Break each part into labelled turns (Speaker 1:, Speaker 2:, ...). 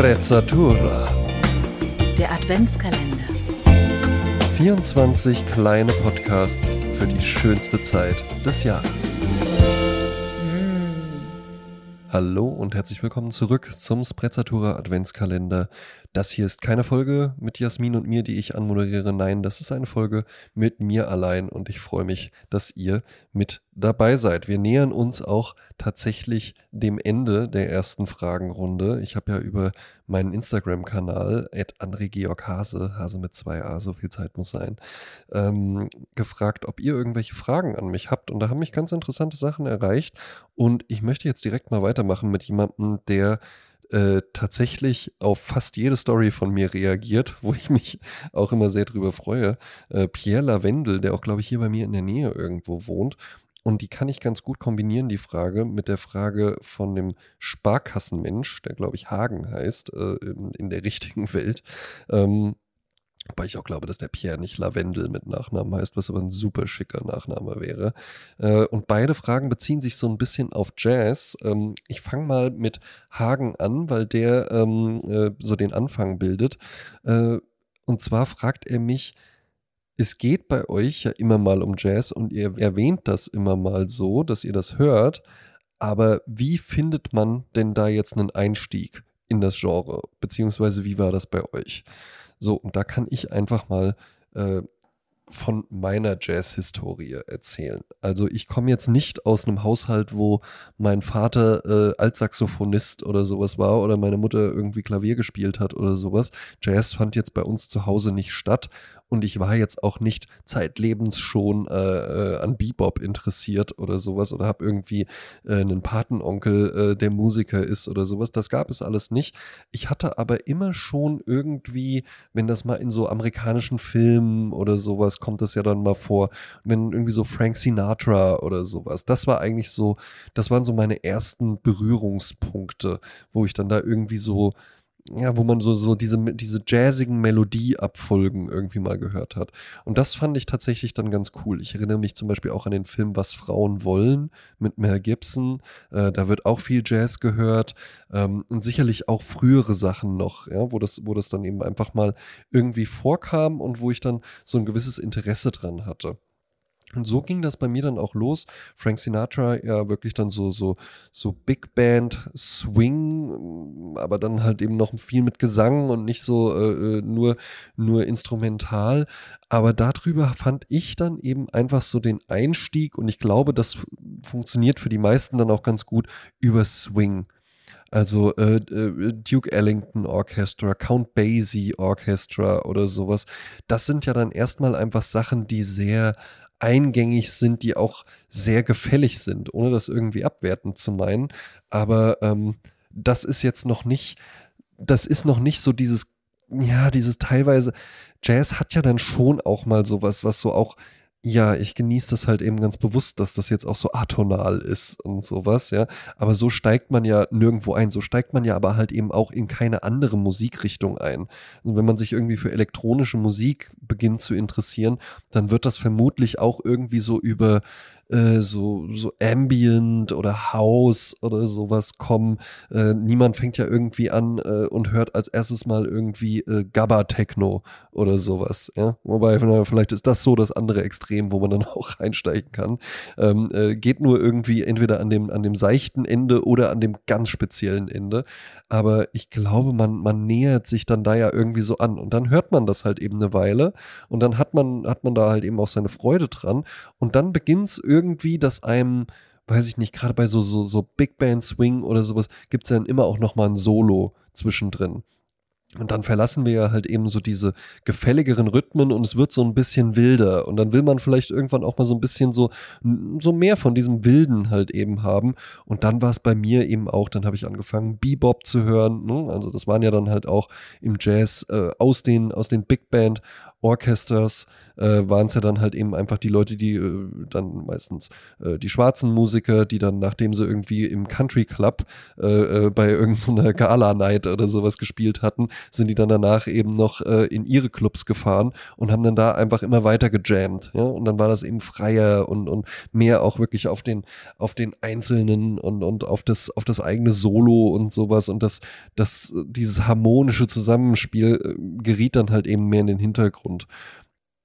Speaker 1: Sprezzatura.
Speaker 2: Der Adventskalender.
Speaker 1: 24 kleine Podcasts für die schönste Zeit des Jahres. Hallo und herzlich willkommen zurück zum Sprezzatura Adventskalender. Das hier ist keine Folge mit Jasmin und mir, die ich anmoderiere. Nein, das ist eine Folge mit mir allein und ich freue mich, dass ihr mit dabei seid. Wir nähern uns auch tatsächlich dem Ende der ersten Fragenrunde. Ich habe ja über meinen Instagram-Kanal, Georg Hase, Hase mit zwei A, so viel Zeit muss sein, ähm, gefragt, ob ihr irgendwelche Fragen an mich habt. Und da haben mich ganz interessante Sachen erreicht. Und ich möchte jetzt direkt mal weitermachen mit jemandem, der äh, tatsächlich auf fast jede Story von mir reagiert, wo ich mich auch immer sehr drüber freue. Äh, Pierre Lavendel, der auch, glaube ich, hier bei mir in der Nähe irgendwo wohnt. Und die kann ich ganz gut kombinieren, die Frage, mit der Frage von dem Sparkassenmensch, der, glaube ich, Hagen heißt, äh, in, in, der richtigen Welt. Ähm, Wobei ich auch glaube, dass der Pierre nicht Lavendel mit Nachnamen heißt, was aber ein super schicker Nachname wäre. Äh, und beide Fragen beziehen sich so ein bisschen auf Jazz. Ähm, ich fange mal mit Hagen an, weil der ähm, äh, so den Anfang bildet. Äh, und zwar fragt er mich, es geht bei euch ja immer mal um Jazz und ihr erwähnt das immer mal so, dass ihr das hört. Aber wie findet man denn da jetzt einen Einstieg in das Genre? Beziehungsweise wie war das bei euch? So, und da kann ich einfach mal äh, von meiner Jazz-Historie erzählen. Also ich komme jetzt nicht aus einem Haushalt, wo mein Vater äh, Altsaxophonist oder sowas war oder meine Mutter irgendwie Klavier gespielt hat oder sowas. Jazz fand jetzt bei uns zu Hause nicht statt und ich war jetzt auch nicht zeitlebens schon äh, äh, an Bebop interessiert oder sowas oder habe irgendwie äh, einen Patenonkel, äh, der Musiker ist oder sowas. Das gab es alles nicht. Ich hatte aber immer schon irgendwie, wenn das mal in so amerikanischen Filmen oder sowas kommt das ja dann mal vor, wenn irgendwie so Frank Sinatra oder sowas. Das war eigentlich so, das waren so meine ersten Berührungspunkte, wo ich dann da irgendwie so ja, wo man so, so diese, diese jazzigen Melodieabfolgen irgendwie mal gehört hat. Und das fand ich tatsächlich dann ganz cool. Ich erinnere mich zum Beispiel auch an den Film Was Frauen wollen mit Mel Gibson. Äh, da wird auch viel Jazz gehört ähm, und sicherlich auch frühere Sachen noch, ja, wo das, wo das dann eben einfach mal irgendwie vorkam und wo ich dann so ein gewisses Interesse dran hatte. Und so ging das bei mir dann auch los. Frank Sinatra, ja, wirklich dann so, so, so Big Band Swing, aber dann halt eben noch viel mit Gesang und nicht so äh, äh, nur, nur instrumental. Aber darüber fand ich dann eben einfach so den Einstieg und ich glaube, das funktioniert für die meisten dann auch ganz gut über Swing. Also äh, äh, Duke Ellington Orchestra, Count Basie Orchestra oder sowas. Das sind ja dann erstmal einfach Sachen, die sehr eingängig sind, die auch sehr gefällig sind, ohne das irgendwie abwertend zu meinen. Aber ähm, das ist jetzt noch nicht, das ist noch nicht so dieses, ja, dieses teilweise, Jazz hat ja dann schon auch mal sowas, was so auch ja, ich genieße das halt eben ganz bewusst, dass das jetzt auch so atonal ist und sowas, ja. Aber so steigt man ja nirgendwo ein. So steigt man ja aber halt eben auch in keine andere Musikrichtung ein. Also wenn man sich irgendwie für elektronische Musik beginnt zu interessieren, dann wird das vermutlich auch irgendwie so über äh, so, so Ambient oder House oder sowas kommen. Äh, niemand fängt ja irgendwie an äh, und hört als erstes mal irgendwie äh, Gabba-Techno oder sowas. Ja? Wobei, vielleicht ist das so das andere Extrem, wo man dann auch einsteigen kann. Ähm, äh, geht nur irgendwie entweder an dem, an dem seichten Ende oder an dem ganz speziellen Ende. Aber ich glaube, man, man nähert sich dann da ja irgendwie so an. Und dann hört man das halt eben eine Weile und dann hat man, hat man da halt eben auch seine Freude dran. Und dann beginnt es irgendwie irgendwie, dass einem, weiß ich nicht, gerade bei so, so, so Big Band Swing oder sowas, gibt es dann immer auch nochmal ein Solo zwischendrin. Und dann verlassen wir ja halt eben so diese gefälligeren Rhythmen und es wird so ein bisschen wilder. Und dann will man vielleicht irgendwann auch mal so ein bisschen so, so mehr von diesem Wilden halt eben haben. Und dann war es bei mir eben auch, dann habe ich angefangen, Bebop zu hören. Ne? Also das waren ja dann halt auch im Jazz äh, aus, den, aus den Big Band Orchesters äh, waren es ja dann halt eben einfach die Leute, die äh, dann meistens äh, die schwarzen Musiker, die dann, nachdem sie irgendwie im Country Club äh, äh, bei irgendeiner Gala-Night oder sowas gespielt hatten, sind die dann danach eben noch äh, in ihre Clubs gefahren und haben dann da einfach immer weiter gejammt. Ja? Und dann war das eben freier und, und mehr auch wirklich auf den, auf den Einzelnen und, und auf das, auf das eigene Solo und sowas und das, das, dieses harmonische Zusammenspiel geriet dann halt eben mehr in den Hintergrund.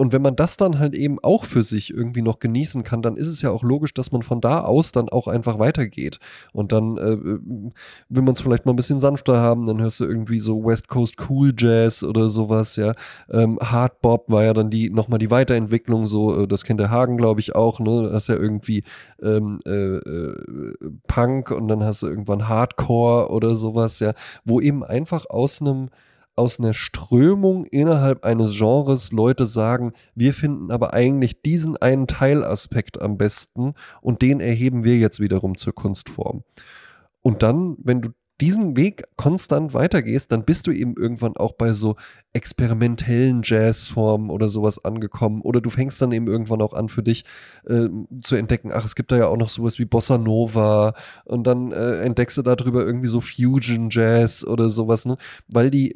Speaker 1: Und wenn man das dann halt eben auch für sich irgendwie noch genießen kann, dann ist es ja auch logisch, dass man von da aus dann auch einfach weitergeht. Und dann äh, will man es vielleicht mal ein bisschen sanfter haben, dann hörst du irgendwie so West Coast Cool Jazz oder sowas, ja. Ähm, Hard Bop war ja dann die nochmal die Weiterentwicklung, so, äh, das kennt der Hagen, glaube ich, auch, ne? Das ist ja irgendwie ähm, äh, äh, Punk und dann hast du irgendwann Hardcore oder sowas, ja, wo eben einfach aus einem aus einer Strömung innerhalb eines Genres Leute sagen, wir finden aber eigentlich diesen einen Teilaspekt am besten und den erheben wir jetzt wiederum zur Kunstform. Und dann, wenn du diesen Weg konstant weitergehst, dann bist du eben irgendwann auch bei so experimentellen Jazzformen oder sowas angekommen. Oder du fängst dann eben irgendwann auch an für dich äh, zu entdecken, ach, es gibt da ja auch noch sowas wie Bossa Nova und dann äh, entdeckst du darüber irgendwie so Fusion Jazz oder sowas, ne? Weil die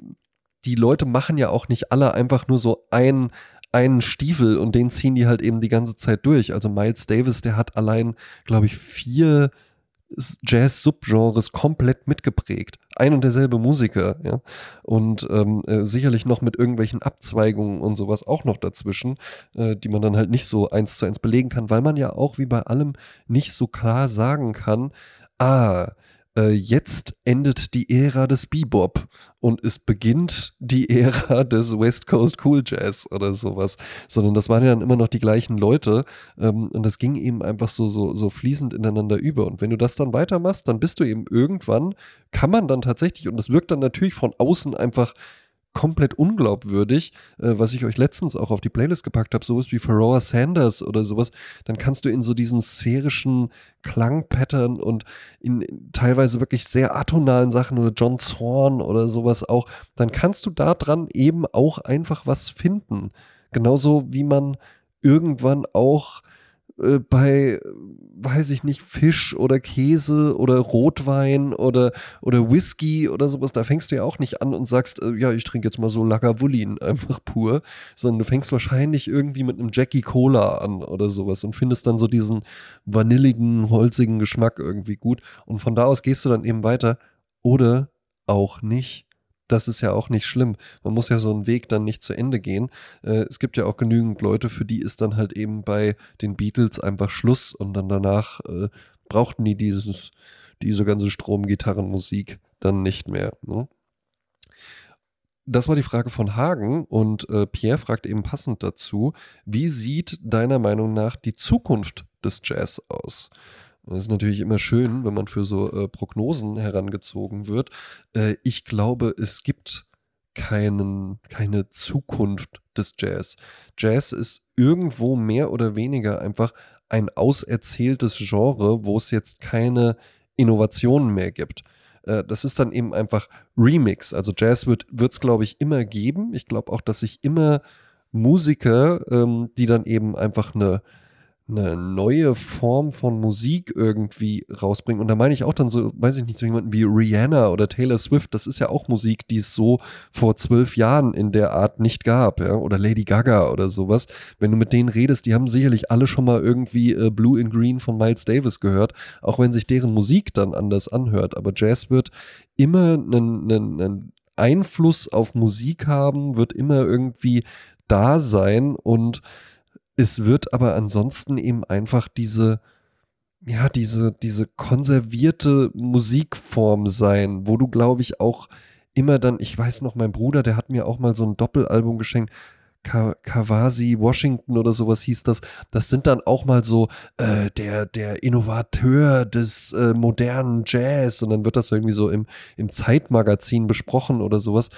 Speaker 1: die Leute machen ja auch nicht alle einfach nur so ein, einen Stiefel und den ziehen die halt eben die ganze Zeit durch. Also Miles Davis, der hat allein, glaube ich, vier Jazz-Subgenres komplett mitgeprägt. Ein und derselbe Musiker, ja. Und ähm, äh, sicherlich noch mit irgendwelchen Abzweigungen und sowas auch noch dazwischen, äh, die man dann halt nicht so eins zu eins belegen kann, weil man ja auch wie bei allem nicht so klar sagen kann, ah, äh, jetzt endet die Ära des Bebop und es beginnt die Ära des West Coast Cool Jazz oder sowas, sondern das waren ja dann immer noch die gleichen Leute ähm, und das ging eben einfach so, so, so fließend ineinander über. Und wenn du das dann weitermachst, dann bist du eben irgendwann, kann man dann tatsächlich, und das wirkt dann natürlich von außen einfach komplett unglaubwürdig, äh, was ich euch letztens auch auf die Playlist gepackt habe, sowas wie Pharoah Sanders oder sowas, dann kannst du in so diesen sphärischen Klangpattern und in teilweise wirklich sehr atonalen Sachen oder John Zorn oder sowas auch, dann kannst du da dran eben auch einfach was finden. Genauso wie man irgendwann auch äh, bei, weiß ich nicht, Fisch oder Käse oder Rotwein oder, oder Whisky oder sowas, da fängst du ja auch nicht an und sagst, äh, ja, ich trinke jetzt mal so Lagavulin einfach pur, sondern du fängst wahrscheinlich irgendwie mit einem Jackie Cola an oder sowas und findest dann so diesen vanilligen, holzigen Geschmack irgendwie gut. Und von da aus gehst du dann eben weiter oder auch nicht das ist ja auch nicht schlimm. Man muss ja so einen Weg dann nicht zu Ende gehen. Äh, es gibt ja auch genügend Leute, für die ist dann halt eben bei den Beatles einfach Schluss und dann danach äh, brauchten die dieses, diese ganze Stromgitarrenmusik dann nicht mehr. Ne? Das war die Frage von Hagen und äh, Pierre fragt eben passend dazu, wie sieht deiner Meinung nach die Zukunft des Jazz aus? Das ist natürlich immer schön, wenn man für so äh, Prognosen herangezogen wird. Äh, ich glaube, es gibt keinen, keine Zukunft des Jazz. Jazz ist irgendwo mehr oder weniger einfach ein auserzähltes Genre, wo es jetzt keine Innovationen mehr gibt. Äh, das ist dann eben einfach Remix. Also Jazz wird es, glaube ich, immer geben. Ich glaube auch, dass sich immer Musiker, ähm, die dann eben einfach eine eine neue Form von Musik irgendwie rausbringen. Und da meine ich auch dann so, weiß ich nicht, so jemanden wie Rihanna oder Taylor Swift, das ist ja auch Musik, die es so vor zwölf Jahren in der Art nicht gab, ja, oder Lady Gaga oder sowas. Wenn du mit denen redest, die haben sicherlich alle schon mal irgendwie äh, Blue in Green von Miles Davis gehört, auch wenn sich deren Musik dann anders anhört. Aber Jazz wird immer einen, einen, einen Einfluss auf Musik haben, wird immer irgendwie da sein und es wird aber ansonsten eben einfach diese, ja, diese, diese konservierte Musikform sein, wo du, glaube ich, auch immer dann, ich weiß noch, mein Bruder, der hat mir auch mal so ein Doppelalbum geschenkt, Kawasi Washington oder sowas hieß das. Das sind dann auch mal so äh, der, der Innovateur des äh, modernen Jazz und dann wird das irgendwie so im, im Zeitmagazin besprochen oder sowas.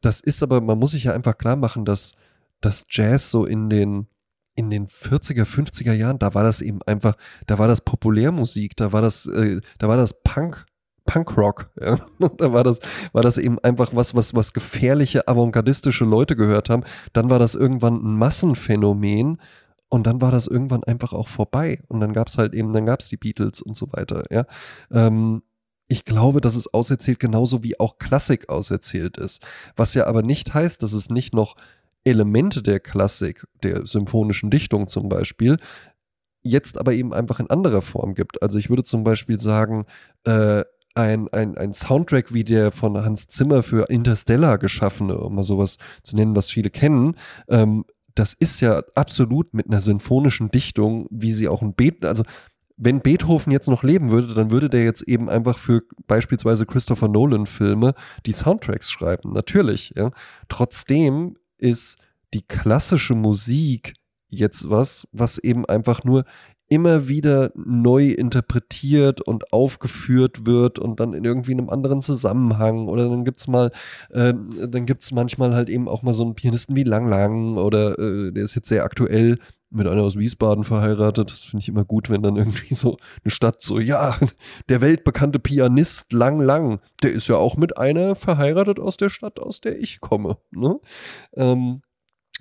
Speaker 1: Das ist aber, man muss sich ja einfach klar machen, dass das Jazz so in den in den 40er, 50er Jahren, da war das eben einfach, da war das Populärmusik, da war das, äh, da war das Punk, Punkrock. Ja? Da war das, war das eben einfach was, was, was gefährliche, avantgardistische Leute gehört haben. Dann war das irgendwann ein Massenphänomen. Und dann war das irgendwann einfach auch vorbei. Und dann gab es halt eben, dann gab es die Beatles und so weiter, ja. Ähm, ich glaube, dass es auserzählt genauso wie auch Klassik auserzählt ist. Was ja aber nicht heißt, dass es nicht noch Elemente der Klassik, der symphonischen Dichtung zum Beispiel, jetzt aber eben einfach in anderer Form gibt. Also ich würde zum Beispiel sagen, äh, ein, ein, ein Soundtrack wie der von Hans Zimmer für Interstellar geschaffene, um mal sowas zu nennen, was viele kennen, ähm, das ist ja absolut mit einer symphonischen Dichtung, wie sie auch ein Beethoven, also wenn Beethoven jetzt noch leben würde, dann würde der jetzt eben einfach für beispielsweise Christopher Nolan Filme die Soundtracks schreiben. Natürlich, ja. Trotzdem ist die klassische Musik jetzt was, was eben einfach nur immer wieder neu interpretiert und aufgeführt wird und dann in irgendwie einem anderen Zusammenhang oder dann gibt's mal, äh, dann gibt's manchmal halt eben auch mal so einen Pianisten wie Lang Lang oder äh, der ist jetzt sehr aktuell mit einer aus Wiesbaden verheiratet. Das finde ich immer gut, wenn dann irgendwie so eine Stadt so, ja, der weltbekannte Pianist Lang Lang, der ist ja auch mit einer verheiratet aus der Stadt, aus der ich komme. Ne? Ähm,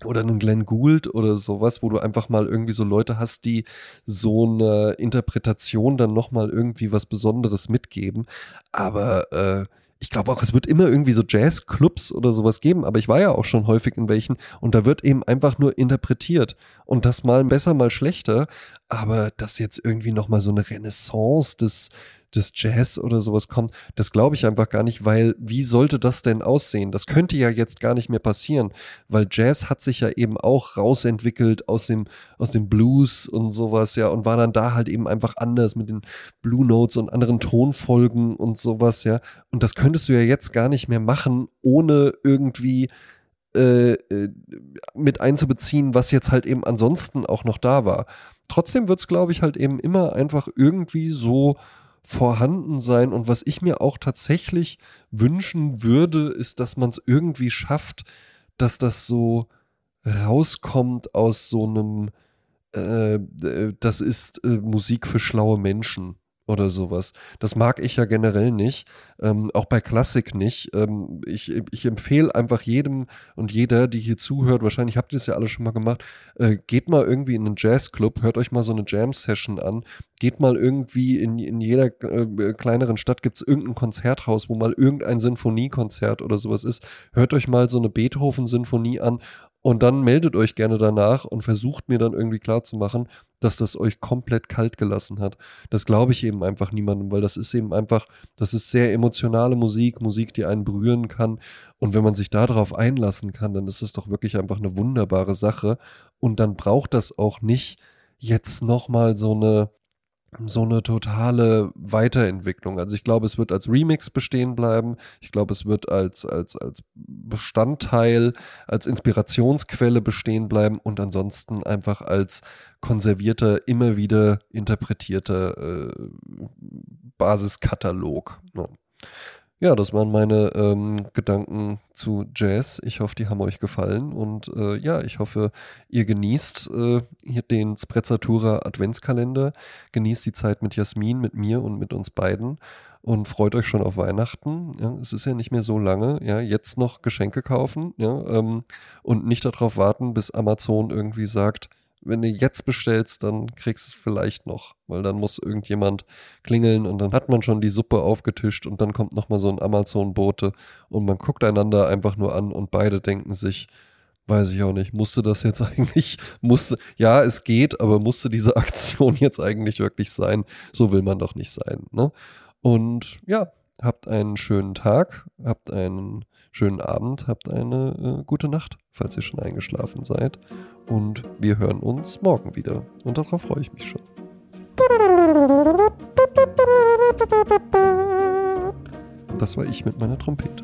Speaker 1: oder einen Glenn Gould oder sowas, wo du einfach mal irgendwie so Leute hast, die so eine Interpretation dann nochmal irgendwie was Besonderes mitgeben. Aber äh, ich glaube auch, es wird immer irgendwie so Jazzclubs oder sowas geben, aber ich war ja auch schon häufig in welchen und da wird eben einfach nur interpretiert und das mal besser, mal schlechter, aber dass jetzt irgendwie nochmal so eine Renaissance des des Jazz oder sowas kommt, das glaube ich einfach gar nicht, weil wie sollte das denn aussehen? Das könnte ja jetzt gar nicht mehr passieren, weil Jazz hat sich ja eben auch rausentwickelt aus dem, aus dem Blues und sowas, ja, und war dann da halt eben einfach anders mit den Blue Notes und anderen Tonfolgen und sowas, ja. Und das könntest du ja jetzt gar nicht mehr machen, ohne irgendwie äh, äh mit einzubeziehen, was jetzt halt eben ansonsten auch noch da war. Trotzdem wird es, glaube ich, halt eben immer einfach irgendwie so vorhanden sein. Und was ich mir auch tatsächlich wünschen würde, ist, dass man es irgendwie schafft, dass das so rauskommt aus so einem, äh, äh das ist äh, Musik für schlaue Menschen oder sowas. Das mag ich ja generell nicht, ähm, auch bei Klassik nicht. Ähm, ich ich empfehle einfach jedem und jeder, die hier zuhört, wahrscheinlich habt ihr es ja alle schon mal gemacht, äh, geht mal irgendwie in einen Jazzclub, hört euch mal so eine Jam-Session an, geht mal irgendwie in, in jeder äh, kleineren Stadt gibt es irgendein Konzerthaus, wo mal irgendein Sinfoniekonzert oder sowas ist. Hört euch mal so eine Beethoven-Sinfonie an und dann meldet euch gerne danach und versucht mir dann irgendwie klarzumachen, dass das euch komplett kalt gelassen hat. Das glaube ich eben einfach niemandem, weil das ist eben einfach, das ist sehr emotionale Musik, Musik, die einen berühren kann. Und wenn man sich darauf einlassen kann, dann ist es doch wirklich einfach eine wunderbare Sache. Und dann braucht das auch nicht jetzt nochmal so eine, so eine totale Weiterentwicklung. Also ich glaube, es wird als Remix bestehen bleiben. Ich glaube, es wird als, als, als Bestandteil, als Inspirationsquelle bestehen bleiben und ansonsten einfach als konservierter, immer wieder interpretierter äh, Basiskatalog. Ja. Ja, das waren meine ähm, Gedanken zu Jazz. Ich hoffe, die haben euch gefallen und äh, ja, ich hoffe, ihr genießt äh, hier den Sprezzatura Adventskalender, genießt die Zeit mit Jasmin, mit mir und mit uns beiden und freut euch schon auf Weihnachten. Ja, es ist ja nicht mehr so lange. Ja, jetzt noch Geschenke kaufen ja, ähm, und nicht darauf warten, bis Amazon irgendwie sagt, wenn du jetzt bestellst, dann kriegst du es vielleicht noch, weil dann muss irgendjemand klingeln und dann hat man schon die Suppe aufgetischt und dann kommt nochmal so ein Amazon-Bote und man guckt einander einfach nur an und beide denken sich, weiß ich auch nicht, musste das jetzt eigentlich, musste, ja, es geht, aber musste diese Aktion jetzt eigentlich wirklich sein? So will man doch nicht sein, ne? Und ja, habt einen schönen Tag, habt einen schönen Abend, habt eine äh, gute Nacht, falls ihr schon eingeschlafen seid. Und wir hören uns morgen wieder. Und darauf freue ich mich schon. Das war ich mit meiner Trompete.